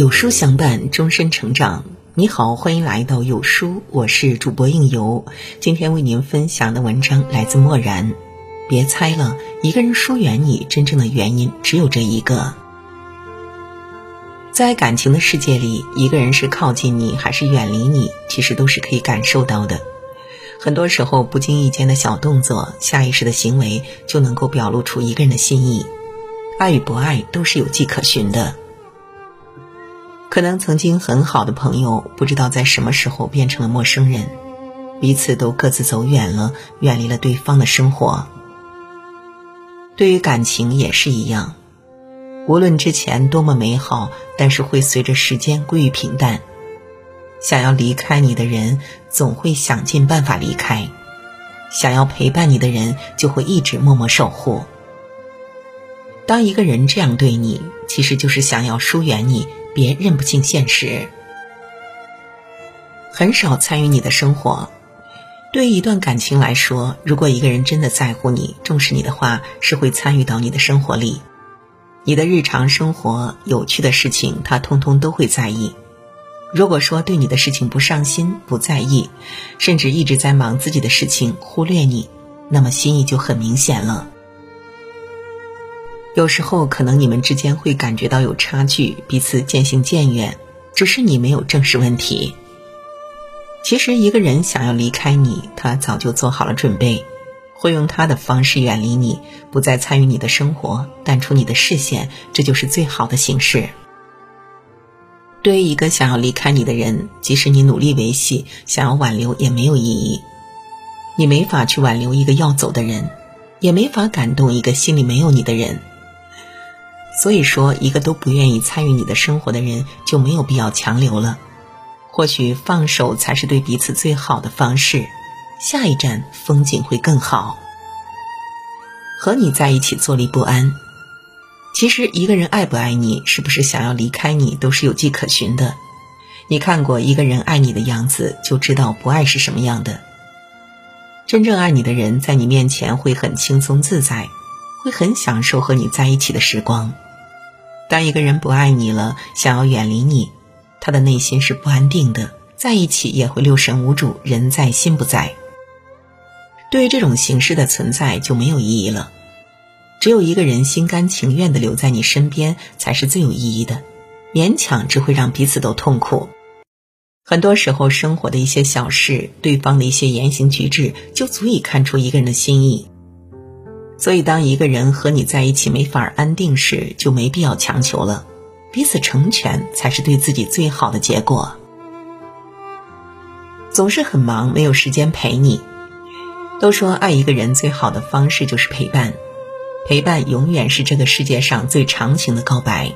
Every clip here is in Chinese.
有书相伴，终身成长。你好，欢迎来到有书，我是主播应由。今天为您分享的文章来自漠然。别猜了，一个人疏远你，真正的原因只有这一个。在感情的世界里，一个人是靠近你还是远离你，其实都是可以感受到的。很多时候，不经意间的小动作、下意识的行为，就能够表露出一个人的心意。爱与不爱，都是有迹可循的。可能曾经很好的朋友，不知道在什么时候变成了陌生人，彼此都各自走远了，远离了对方的生活。对于感情也是一样，无论之前多么美好，但是会随着时间归于平淡。想要离开你的人，总会想尽办法离开；想要陪伴你的人，就会一直默默守护。当一个人这样对你，其实就是想要疏远你。别认不清现实，很少参与你的生活。对于一段感情来说，如果一个人真的在乎你、重视你的话，是会参与到你的生活里。你的日常生活、有趣的事情，他通通都会在意。如果说对你的事情不上心、不在意，甚至一直在忙自己的事情，忽略你，那么心意就很明显了。有时候可能你们之间会感觉到有差距，彼此渐行渐远，只是你没有正视问题。其实一个人想要离开你，他早就做好了准备，会用他的方式远离你，不再参与你的生活，淡出你的视线，这就是最好的形式。对于一个想要离开你的人，即使你努力维系，想要挽留也没有意义。你没法去挽留一个要走的人，也没法感动一个心里没有你的人。所以说，一个都不愿意参与你的生活的人，就没有必要强留了。或许放手才是对彼此最好的方式，下一站风景会更好。和你在一起坐立不安，其实一个人爱不爱你，是不是想要离开你，都是有迹可循的。你看过一个人爱你的样子，就知道不爱是什么样的。真正爱你的人，在你面前会很轻松自在，会很享受和你在一起的时光。当一个人不爱你了，想要远离你，他的内心是不安定的，在一起也会六神无主，人在心不在。对于这种形式的存在就没有意义了。只有一个人心甘情愿的留在你身边，才是最有意义的。勉强只会让彼此都痛苦。很多时候，生活的一些小事，对方的一些言行举止，就足以看出一个人的心意。所以，当一个人和你在一起没法安定时，就没必要强求了，彼此成全才是对自己最好的结果。总是很忙，没有时间陪你。都说爱一个人最好的方式就是陪伴，陪伴永远是这个世界上最长情的告白。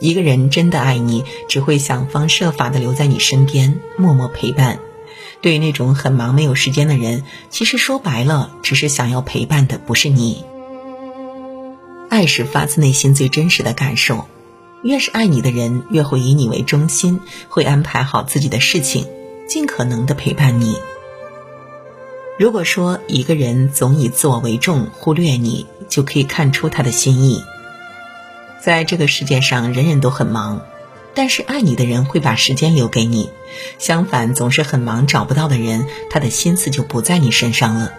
一个人真的爱你，只会想方设法的留在你身边，默默陪伴。对于那种很忙没有时间的人，其实说白了，只是想要陪伴的不是你。爱是发自内心最真实的感受，越是爱你的人，越会以你为中心，会安排好自己的事情，尽可能的陪伴你。如果说一个人总以自我为重，忽略你，就可以看出他的心意。在这个世界上，人人都很忙。但是爱你的人会把时间留给你，相反，总是很忙找不到的人，他的心思就不在你身上了。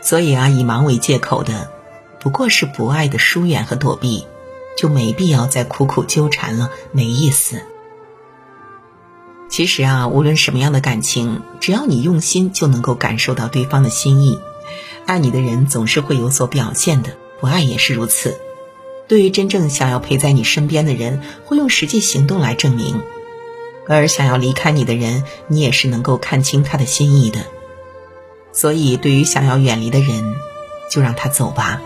所以啊，以忙为借口的，不过是不爱的疏远和躲避，就没必要再苦苦纠缠了，没意思。其实啊，无论什么样的感情，只要你用心，就能够感受到对方的心意。爱你的人总是会有所表现的，不爱也是如此。对于真正想要陪在你身边的人，会用实际行动来证明；而想要离开你的人，你也是能够看清他的心意的。所以，对于想要远离的人，就让他走吧。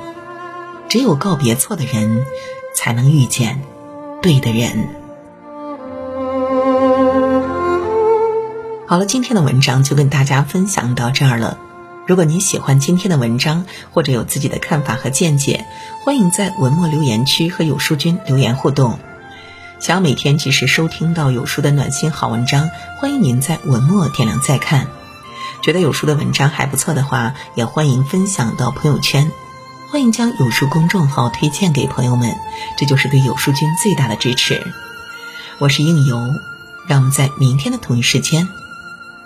只有告别错的人，才能遇见对的人。好了，今天的文章就跟大家分享到这儿了。如果您喜欢今天的文章，或者有自己的看法和见解，欢迎在文末留言区和有书君留言互动。想要每天及时收听到有书的暖心好文章，欢迎您在文末点亮再看。觉得有书的文章还不错的话，也欢迎分享到朋友圈。欢迎将有书公众号推荐给朋友们，这就是对有书君最大的支持。我是应由，让我们在明天的同一时间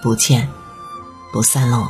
不见不散喽。